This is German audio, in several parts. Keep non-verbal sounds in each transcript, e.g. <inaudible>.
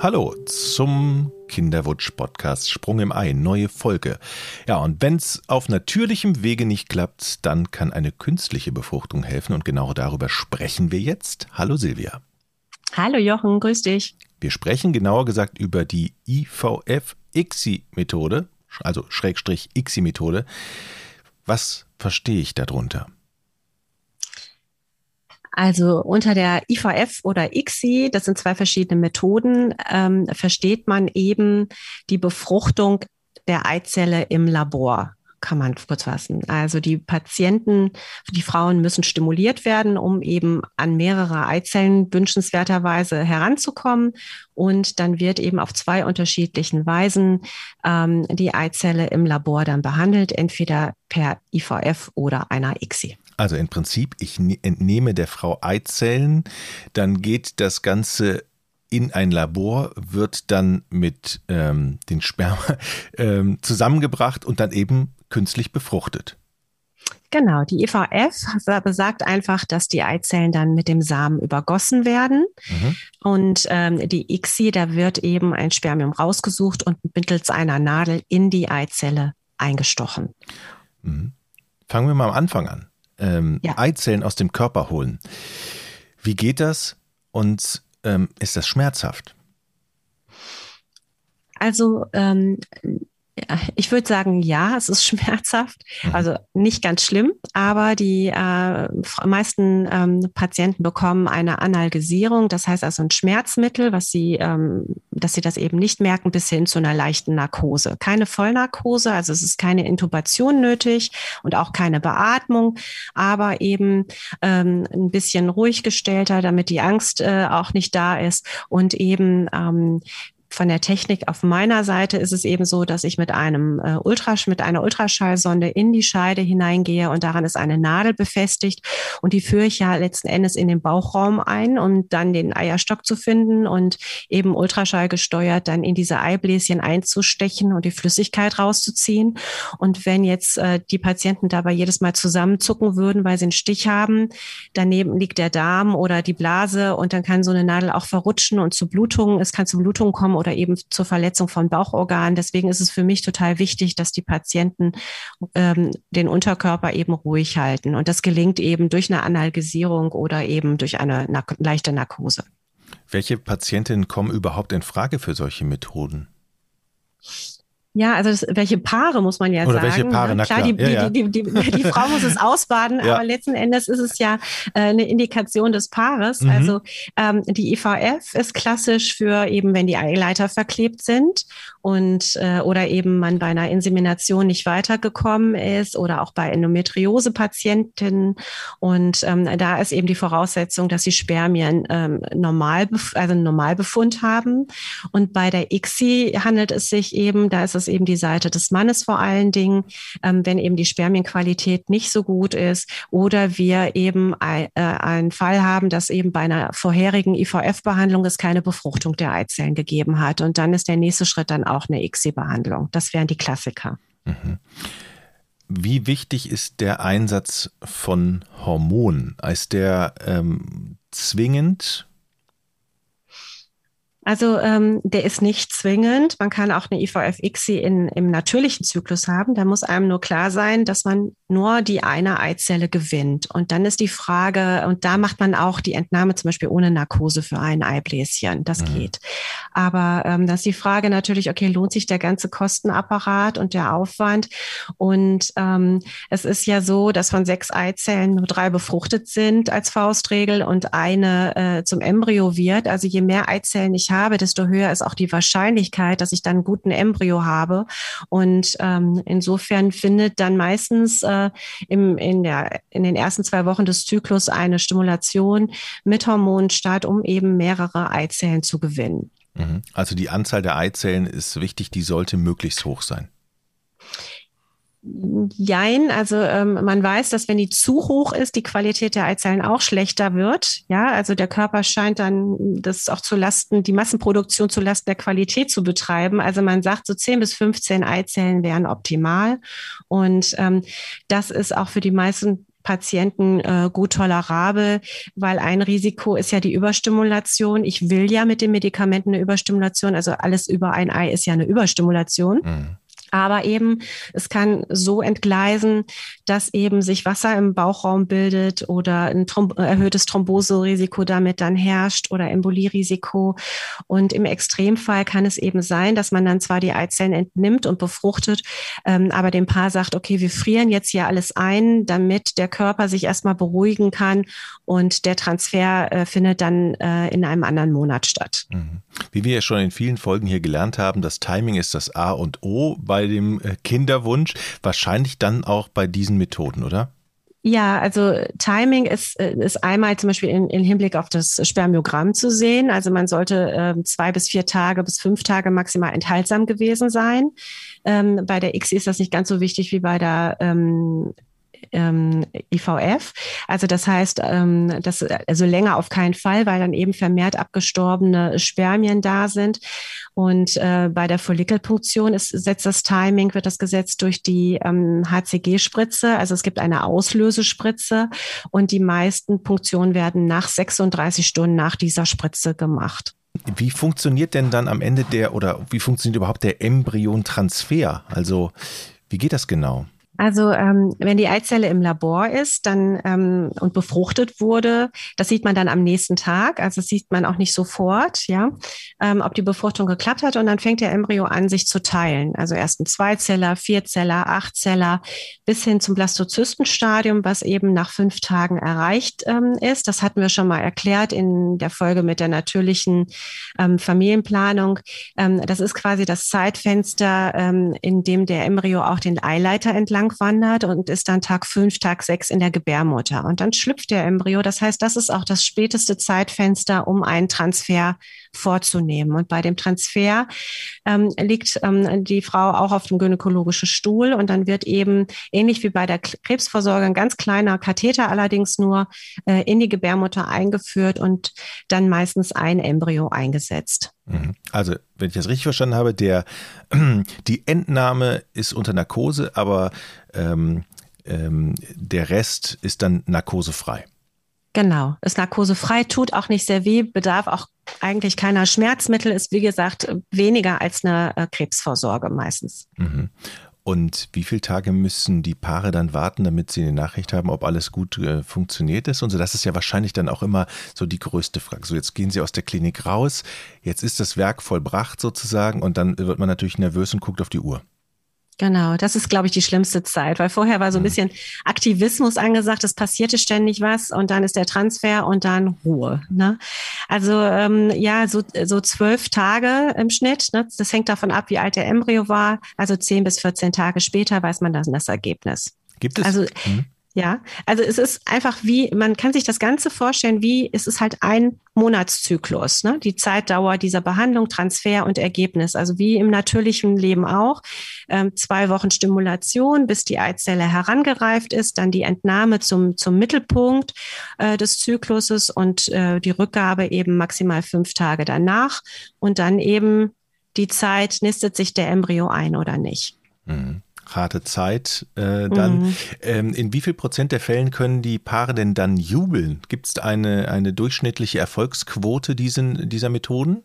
Hallo zum Kinderwunsch-Podcast Sprung im Ei, neue Folge. Ja, und wenn es auf natürlichem Wege nicht klappt, dann kann eine künstliche Befruchtung helfen und genau darüber sprechen wir jetzt. Hallo Silvia. Hallo Jochen, grüß dich. Wir sprechen genauer gesagt über die IVF-ICSI-Methode, also Schrägstrich ICSI-Methode. Was verstehe ich darunter? Also unter der IVF oder ICSI, das sind zwei verschiedene Methoden, ähm, versteht man eben die Befruchtung der Eizelle im Labor kann man kurz fassen. Also die Patienten, die Frauen müssen stimuliert werden, um eben an mehrere Eizellen wünschenswerterweise heranzukommen. Und dann wird eben auf zwei unterschiedlichen Weisen ähm, die Eizelle im Labor dann behandelt, entweder per IVF oder einer ICSI. Also im Prinzip, ich ne-, entnehme der Frau Eizellen, dann geht das Ganze in ein Labor, wird dann mit ähm, den Sperma <laughs> ähm, zusammengebracht und dann eben künstlich befruchtet. Genau, die IVF besagt einfach, dass die Eizellen dann mit dem Samen übergossen werden. Mhm. Und ähm, die ICSI, da wird eben ein Spermium rausgesucht und mittels einer Nadel in die Eizelle eingestochen. Mhm. Fangen wir mal am Anfang an ähm, ja. Eizellen aus dem Körper holen. Wie geht das und ähm, ist das schmerzhaft? Also ähm, ich würde sagen, ja, es ist <laughs> schmerzhaft. Mhm. Also nicht ganz schlimm, aber die äh, meisten ähm, Patienten bekommen eine Analgesierung, das heißt also ein Schmerzmittel, was sie, ähm, dass sie das eben nicht merken, bis hin zu einer leichten Narkose. Keine Vollnarkose, also es ist keine Intubation nötig und auch keine Beatmung, aber eben ähm, ein bisschen ruhig gestellter, damit die Angst äh, auch nicht da ist und eben ähm, von der Technik auf meiner Seite ist es eben so, dass ich mit einem äh, Ultrasch, mit einer Ultraschallsonde in die Scheide hineingehe und daran ist eine Nadel befestigt und die führe ich ja letzten Endes in den Bauchraum ein, um dann den Eierstock zu finden und eben Ultraschall gesteuert dann in diese Eibläschen einzustechen und die Flüssigkeit rauszuziehen. Und wenn jetzt äh, die Patienten dabei jedes Mal zusammenzucken würden, weil sie einen Stich haben, daneben liegt der Darm oder die Blase und dann kann so eine Nadel auch verrutschen und zu Blutungen, es kann zu Blutungen kommen oder eben zur Verletzung von Bauchorganen. Deswegen ist es für mich total wichtig, dass die Patienten ähm, den Unterkörper eben ruhig halten. Und das gelingt eben durch eine Analgesierung oder eben durch eine Nar leichte Narkose. Welche Patientinnen kommen überhaupt in Frage für solche Methoden? Ja, also das, welche Paare muss man ja Oder sagen. welche Paare, ne? klar, klar, die, ja. Die, die, die, Frau muss es <laughs> ausbaden, ja. aber letzten Endes ist es ja äh, eine Indikation des Paares. Mhm. Also ähm, die IVF ist klassisch für eben, wenn die Eileiter verklebt sind und äh, oder eben man bei einer Insemination nicht weitergekommen ist oder auch bei Endometriose-Patienten. Und ähm, da ist eben die Voraussetzung, dass die Spermien ähm, normal, also einen Normalbefund haben. Und bei der ICSI handelt es sich eben, da ist es eben die Seite des Mannes vor allen Dingen, ähm, wenn eben die Spermienqualität nicht so gut ist oder wir eben äh, einen Fall haben, dass eben bei einer vorherigen IVF-Behandlung es keine Befruchtung der Eizellen gegeben hat. Und dann ist der nächste Schritt dann auch eine ICSI-Behandlung. Das wären die Klassiker. Mhm. Wie wichtig ist der Einsatz von Hormonen? Ist der ähm, zwingend also ähm, der ist nicht zwingend. Man kann auch eine IVF-ICSI im natürlichen Zyklus haben. Da muss einem nur klar sein, dass man nur die eine Eizelle gewinnt. Und dann ist die Frage, und da macht man auch die Entnahme zum Beispiel ohne Narkose für ein Eibläschen. Das mhm. geht. Aber ähm, das ist die Frage natürlich, okay, lohnt sich der ganze Kostenapparat und der Aufwand? Und ähm, es ist ja so, dass von sechs Eizellen nur drei befruchtet sind als Faustregel und eine äh, zum Embryo wird. Also je mehr Eizellen ich habe, habe, desto höher ist auch die Wahrscheinlichkeit, dass ich dann einen guten Embryo habe. Und ähm, insofern findet dann meistens äh, im, in, der, in den ersten zwei Wochen des Zyklus eine Stimulation mit Hormonen statt, um eben mehrere Eizellen zu gewinnen. Mhm. Also die Anzahl der Eizellen ist wichtig, die sollte möglichst hoch sein. Jein, also ähm, man weiß, dass wenn die zu hoch ist, die Qualität der Eizellen auch schlechter wird. Ja, also der Körper scheint dann das auch zu Lasten, die Massenproduktion zu Lasten der Qualität zu betreiben. Also man sagt, so 10 bis 15 Eizellen wären optimal. Und ähm, das ist auch für die meisten Patienten äh, gut tolerabel, weil ein Risiko ist ja die Überstimulation. Ich will ja mit den Medikamenten eine Überstimulation, also alles über ein Ei ist ja eine Überstimulation. Mhm. Aber eben, es kann so entgleisen, dass eben sich Wasser im Bauchraum bildet oder ein Throm erhöhtes Thromboserisiko damit dann herrscht oder Embolierisiko. Und im Extremfall kann es eben sein, dass man dann zwar die Eizellen entnimmt und befruchtet, ähm, aber dem Paar sagt, okay, wir frieren jetzt hier alles ein, damit der Körper sich erstmal beruhigen kann und der Transfer äh, findet dann äh, in einem anderen Monat statt. Mhm. Wie wir ja schon in vielen Folgen hier gelernt haben, das Timing ist das A und O bei dem äh, Kinderwunsch, wahrscheinlich dann auch bei diesen Methoden, oder? Ja, also Timing ist, äh, ist einmal zum Beispiel in, in Hinblick auf das Spermiogramm zu sehen. Also man sollte äh, zwei bis vier Tage bis fünf Tage maximal enthaltsam gewesen sein. Ähm, bei der X ist das nicht ganz so wichtig wie bei der ähm, ähm, IVF. Also das heißt, ähm, das, also länger auf keinen Fall, weil dann eben vermehrt abgestorbene Spermien da sind. Und äh, bei der Follikelpunktion ist, setzt das Timing, wird das gesetzt durch die ähm, HCG-Spritze. Also es gibt eine Auslösespritze und die meisten Punktionen werden nach 36 Stunden nach dieser Spritze gemacht. Wie funktioniert denn dann am Ende der oder wie funktioniert überhaupt der Embryontransfer? Also wie geht das genau? Also ähm, wenn die Eizelle im Labor ist dann ähm, und befruchtet wurde, das sieht man dann am nächsten Tag. Also das sieht man auch nicht sofort, ja, ähm, ob die Befruchtung geklappt hat. Und dann fängt der Embryo an, sich zu teilen. Also erst ein Zweizeller, Vierzeller, Achtzeller, bis hin zum Blastozystenstadium, was eben nach fünf Tagen erreicht ähm, ist. Das hatten wir schon mal erklärt in der Folge mit der natürlichen ähm, Familienplanung. Ähm, das ist quasi das Zeitfenster, ähm, in dem der Embryo auch den Eileiter entlang lang wandert und ist dann Tag fünf, Tag sechs in der Gebärmutter. Und dann schlüpft der Embryo. Das heißt, das ist auch das späteste Zeitfenster, um einen Transfer vorzunehmen. Und bei dem Transfer ähm, liegt ähm, die Frau auch auf dem gynäkologischen Stuhl und dann wird eben ähnlich wie bei der Krebsvorsorge ein ganz kleiner Katheter allerdings nur äh, in die Gebärmutter eingeführt und dann meistens ein Embryo eingesetzt. Mhm. Also, wenn ich das richtig verstanden habe, der, <clears throat> die Entnahme ist unter Narkose, aber ähm, ähm, der Rest ist dann narkosefrei. Genau, ist narkosefrei, tut auch nicht sehr weh, bedarf auch eigentlich keiner Schmerzmittel, ist wie gesagt weniger als eine äh, Krebsvorsorge meistens. Mhm. Und wie viele Tage müssen die Paare dann warten, damit sie eine Nachricht haben, ob alles gut äh, funktioniert ist? Und so, das ist ja wahrscheinlich dann auch immer so die größte Frage. So, jetzt gehen sie aus der Klinik raus, jetzt ist das Werk vollbracht sozusagen und dann wird man natürlich nervös und guckt auf die Uhr. Genau, das ist, glaube ich, die schlimmste Zeit, weil vorher war so ein mhm. bisschen Aktivismus angesagt, es passierte ständig was und dann ist der Transfer und dann Ruhe. Ne? Also ähm, ja, so, so zwölf Tage im Schnitt. Ne? Das hängt davon ab, wie alt der Embryo war. Also zehn bis 14 Tage später weiß man dann das Ergebnis. Gibt es? Also, mhm. Ja, also es ist einfach wie, man kann sich das Ganze vorstellen, wie es ist halt ein Monatszyklus, ne? die Zeitdauer dieser Behandlung, Transfer und Ergebnis, also wie im natürlichen Leben auch. Ähm, zwei Wochen Stimulation, bis die Eizelle herangereift ist, dann die Entnahme zum, zum Mittelpunkt äh, des Zykluses und äh, die Rückgabe eben maximal fünf Tage danach und dann eben die Zeit, nistet sich der Embryo ein oder nicht. Mhm harte Zeit äh, dann. Mhm. Ähm, in wie viel Prozent der Fällen können die Paare denn dann jubeln? Gibt es eine, eine durchschnittliche Erfolgsquote diesen, dieser Methoden?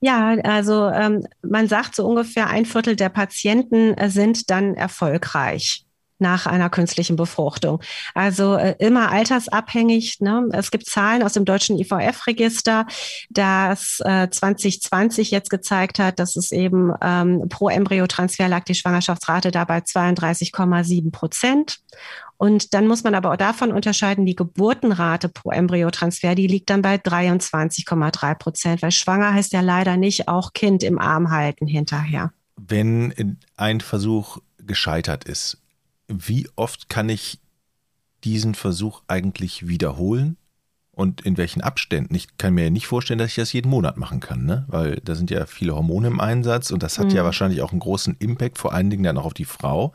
Ja, also ähm, man sagt so ungefähr ein Viertel der Patienten äh, sind dann erfolgreich nach einer künstlichen Befruchtung. Also äh, immer altersabhängig. Ne? Es gibt Zahlen aus dem deutschen IVF-Register, das äh, 2020 jetzt gezeigt hat, dass es eben ähm, pro Embryotransfer lag die Schwangerschaftsrate dabei 32,7 Prozent. Und dann muss man aber auch davon unterscheiden, die Geburtenrate pro Embryotransfer, die liegt dann bei 23,3 Prozent, weil schwanger heißt ja leider nicht auch Kind im Arm halten hinterher. Wenn ein Versuch gescheitert ist, wie oft kann ich diesen Versuch eigentlich wiederholen? Und in welchen Abständen? Ich kann mir ja nicht vorstellen, dass ich das jeden Monat machen kann, ne? weil da sind ja viele Hormone im Einsatz und das hat mhm. ja wahrscheinlich auch einen großen Impact, vor allen Dingen dann auch auf die Frau.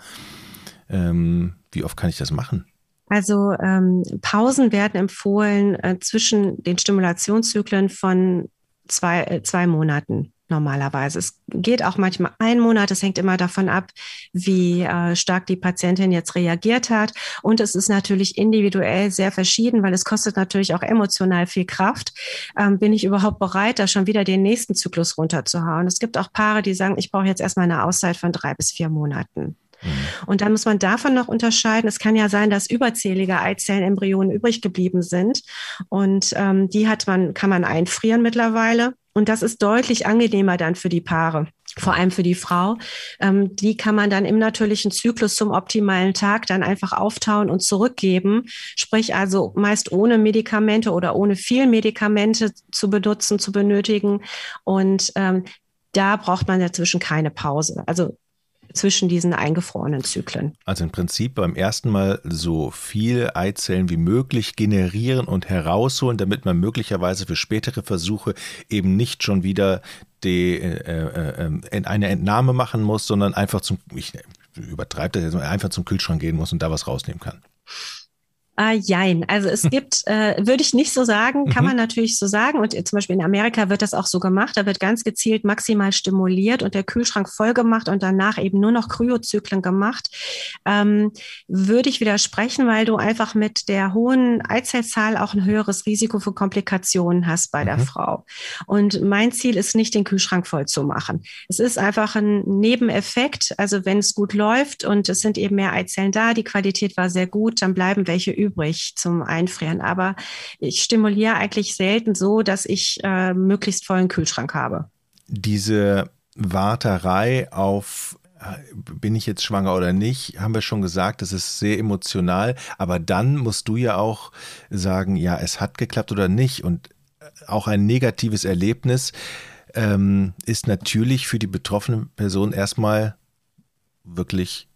Ähm, wie oft kann ich das machen? Also ähm, Pausen werden empfohlen äh, zwischen den Stimulationszyklen von zwei, äh, zwei Monaten. Normalerweise. Es geht auch manchmal ein Monat. Es hängt immer davon ab, wie äh, stark die Patientin jetzt reagiert hat. Und es ist natürlich individuell sehr verschieden, weil es kostet natürlich auch emotional viel Kraft. Ähm, bin ich überhaupt bereit, da schon wieder den nächsten Zyklus runterzuhauen? Es gibt auch Paare, die sagen, ich brauche jetzt erstmal eine Auszeit von drei bis vier Monaten. Mhm. Und dann muss man davon noch unterscheiden. Es kann ja sein, dass überzählige Eizellenembryonen übrig geblieben sind. Und ähm, die hat man, kann man einfrieren mittlerweile. Und das ist deutlich angenehmer dann für die Paare vor allem für die Frau. Ähm, die kann man dann im natürlichen Zyklus zum optimalen Tag dann einfach auftauen und zurückgeben. Sprich also meist ohne Medikamente oder ohne viel Medikamente zu benutzen, zu benötigen. Und ähm, da braucht man dazwischen keine Pause. Also zwischen diesen eingefrorenen Zyklen. Also im Prinzip beim ersten Mal so viele Eizellen wie möglich generieren und herausholen, damit man möglicherweise für spätere Versuche eben nicht schon wieder die, äh, äh, äh eine Entnahme machen muss, sondern einfach zum, ich übertreibe das jetzt, einfach zum Kühlschrank gehen muss und da was rausnehmen kann. Ah, jein. Also es <laughs> gibt, äh, würde ich nicht so sagen, kann mhm. man natürlich so sagen. Und zum Beispiel in Amerika wird das auch so gemacht. Da wird ganz gezielt maximal stimuliert und der Kühlschrank voll gemacht und danach eben nur noch Kryozyklen gemacht. Ähm, würde ich widersprechen, weil du einfach mit der hohen Eizellzahl auch ein höheres Risiko für Komplikationen hast bei mhm. der Frau. Und mein Ziel ist nicht, den Kühlschrank voll zu machen. Es ist einfach ein Nebeneffekt. Also wenn es gut läuft und es sind eben mehr Eizellen da, die Qualität war sehr gut, dann bleiben welche übrig übrig zum Einfrieren. Aber ich stimuliere eigentlich selten so, dass ich äh, möglichst vollen Kühlschrank habe. Diese Warterei auf äh, bin ich jetzt schwanger oder nicht, haben wir schon gesagt, das ist sehr emotional, aber dann musst du ja auch sagen, ja, es hat geklappt oder nicht und äh, auch ein negatives Erlebnis ähm, ist natürlich für die betroffene Person erstmal wirklich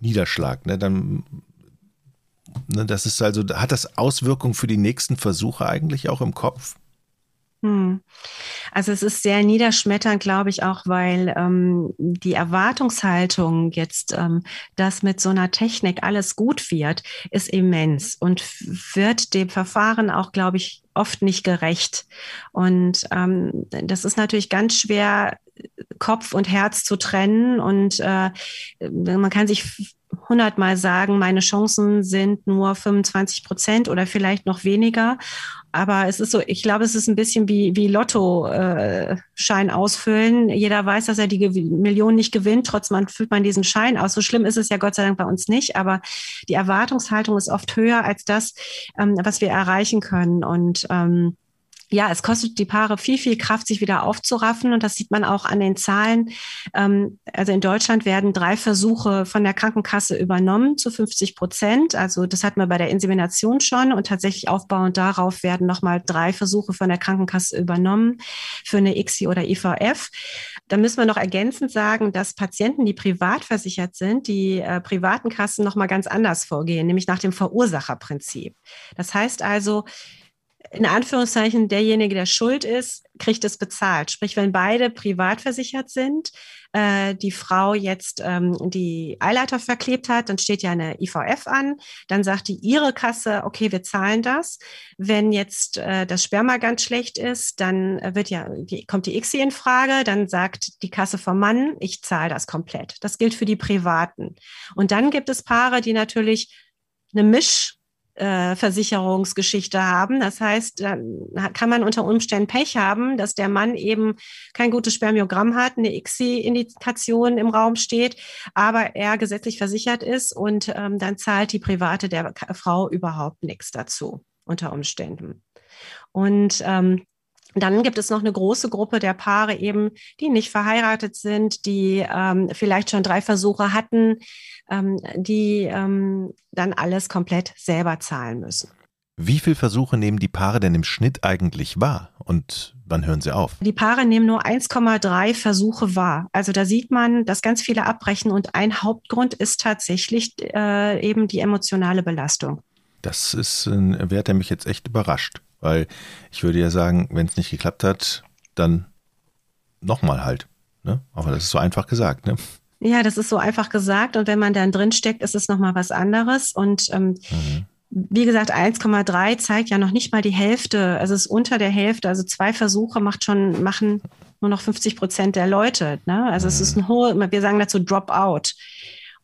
Niederschlag. Ne? Dann das ist also, hat das Auswirkungen für die nächsten Versuche eigentlich auch im Kopf? Hm. Also es ist sehr niederschmetternd, glaube ich, auch weil ähm, die Erwartungshaltung jetzt, ähm, dass mit so einer Technik alles gut wird, ist immens und wird dem Verfahren auch, glaube ich, oft nicht gerecht. Und ähm, das ist natürlich ganz schwer, Kopf und Herz zu trennen. Und äh, man kann sich hundertmal sagen, meine Chancen sind nur 25 Prozent oder vielleicht noch weniger. Aber es ist so, ich glaube, es ist ein bisschen wie, wie Lotto-Schein äh, ausfüllen. Jeder weiß, dass er die Million nicht gewinnt, trotzdem füllt man diesen Schein aus. So schlimm ist es ja Gott sei Dank bei uns nicht, aber die Erwartungshaltung ist oft höher als das, ähm, was wir erreichen können. Und ähm, ja, es kostet die Paare viel, viel Kraft, sich wieder aufzuraffen. Und das sieht man auch an den Zahlen. Ähm, also in Deutschland werden drei Versuche von der Krankenkasse übernommen zu 50 Prozent. Also das hatten wir bei der Insemination schon. Und tatsächlich aufbauend darauf werden nochmal drei Versuche von der Krankenkasse übernommen für eine ICSI oder IVF. Da müssen wir noch ergänzend sagen, dass Patienten, die privat versichert sind, die äh, privaten Kassen nochmal ganz anders vorgehen, nämlich nach dem Verursacherprinzip. Das heißt also, in Anführungszeichen derjenige, der schuld ist, kriegt es bezahlt. Sprich, wenn beide privat versichert sind, äh, die Frau jetzt ähm, die Eileiter verklebt hat, dann steht ja eine IVF an, dann sagt die ihre Kasse, okay, wir zahlen das. Wenn jetzt äh, das Sperma ganz schlecht ist, dann wird ja, die, kommt die ICSI in Frage, dann sagt die Kasse vom Mann, ich zahle das komplett. Das gilt für die Privaten. Und dann gibt es Paare, die natürlich eine Misch äh, Versicherungsgeschichte haben. Das heißt, da kann man unter Umständen Pech haben, dass der Mann eben kein gutes Spermiogramm hat, eine ICSI-Indikation im Raum steht, aber er gesetzlich versichert ist und ähm, dann zahlt die Private der Frau überhaupt nichts dazu unter Umständen. Und ähm, dann gibt es noch eine große Gruppe der Paare eben, die nicht verheiratet sind, die ähm, vielleicht schon drei Versuche hatten, ähm, die ähm, dann alles komplett selber zahlen müssen. Wie viele Versuche nehmen die Paare denn im Schnitt eigentlich wahr und wann hören sie auf? Die Paare nehmen nur 1,3 Versuche wahr. Also da sieht man, dass ganz viele abbrechen und ein Hauptgrund ist tatsächlich äh, eben die emotionale Belastung. Das ist ein Wert, der mich jetzt echt überrascht. Weil ich würde ja sagen, wenn es nicht geklappt hat, dann nochmal halt. Ne? Aber das ist so einfach gesagt. Ne? Ja, das ist so einfach gesagt. Und wenn man dann drin steckt, ist es nochmal was anderes. Und ähm, mhm. wie gesagt, 1,3 zeigt ja noch nicht mal die Hälfte. Also es ist unter der Hälfte. Also zwei Versuche macht schon, machen nur noch 50 Prozent der Leute. Ne? Also mhm. es ist ein hohe, wir sagen dazu Dropout.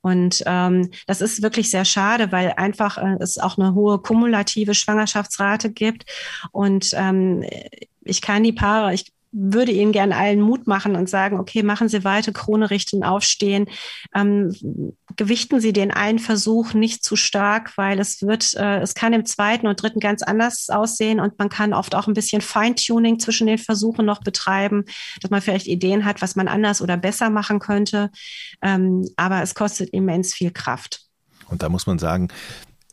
Und ähm, das ist wirklich sehr schade, weil einfach äh, es auch eine hohe kumulative Schwangerschaftsrate gibt. Und ähm, ich kann die Paare, ich würde Ihnen gerne allen Mut machen und sagen, okay, machen Sie weiter, Krone richten, aufstehen. Ähm, gewichten Sie den einen Versuch nicht zu stark, weil es wird, äh, es kann im zweiten und dritten ganz anders aussehen und man kann oft auch ein bisschen Feintuning zwischen den Versuchen noch betreiben, dass man vielleicht Ideen hat, was man anders oder besser machen könnte. Ähm, aber es kostet immens viel Kraft. Und da muss man sagen,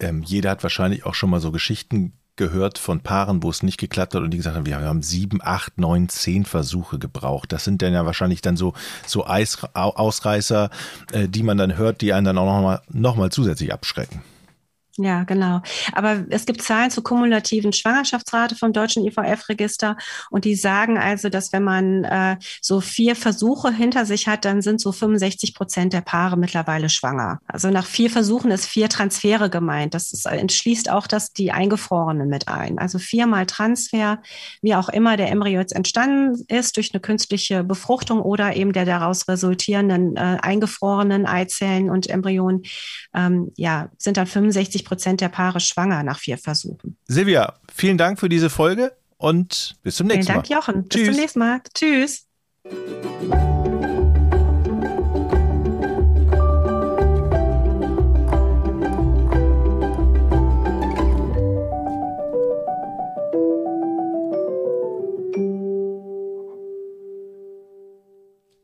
ähm, jeder hat wahrscheinlich auch schon mal so Geschichten gehört von Paaren, wo es nicht geklappt hat und die gesagt haben, wir haben sieben, acht, neun, zehn Versuche gebraucht. Das sind dann ja wahrscheinlich dann so, so Eis, Ausreißer, äh, die man dann hört, die einen dann auch nochmal noch mal zusätzlich abschrecken. Ja, genau. Aber es gibt Zahlen zur kumulativen Schwangerschaftsrate vom deutschen IVF-Register und die sagen also, dass wenn man äh, so vier Versuche hinter sich hat, dann sind so 65 Prozent der Paare mittlerweile schwanger. Also nach vier Versuchen ist vier Transfere gemeint. Das ist, entschließt auch das die Eingefrorenen mit ein. Also viermal Transfer, wie auch immer der Embryo jetzt entstanden ist durch eine künstliche Befruchtung oder eben der daraus resultierenden äh, eingefrorenen Eizellen und Embryonen, ähm, ja, sind dann 65 50 Prozent der Paare schwanger nach vier Versuchen. Silvia, vielen Dank für diese Folge und bis zum nächsten Mal. Vielen Dank, Jochen. Tschüss. Bis zum nächsten Mal. Tschüss.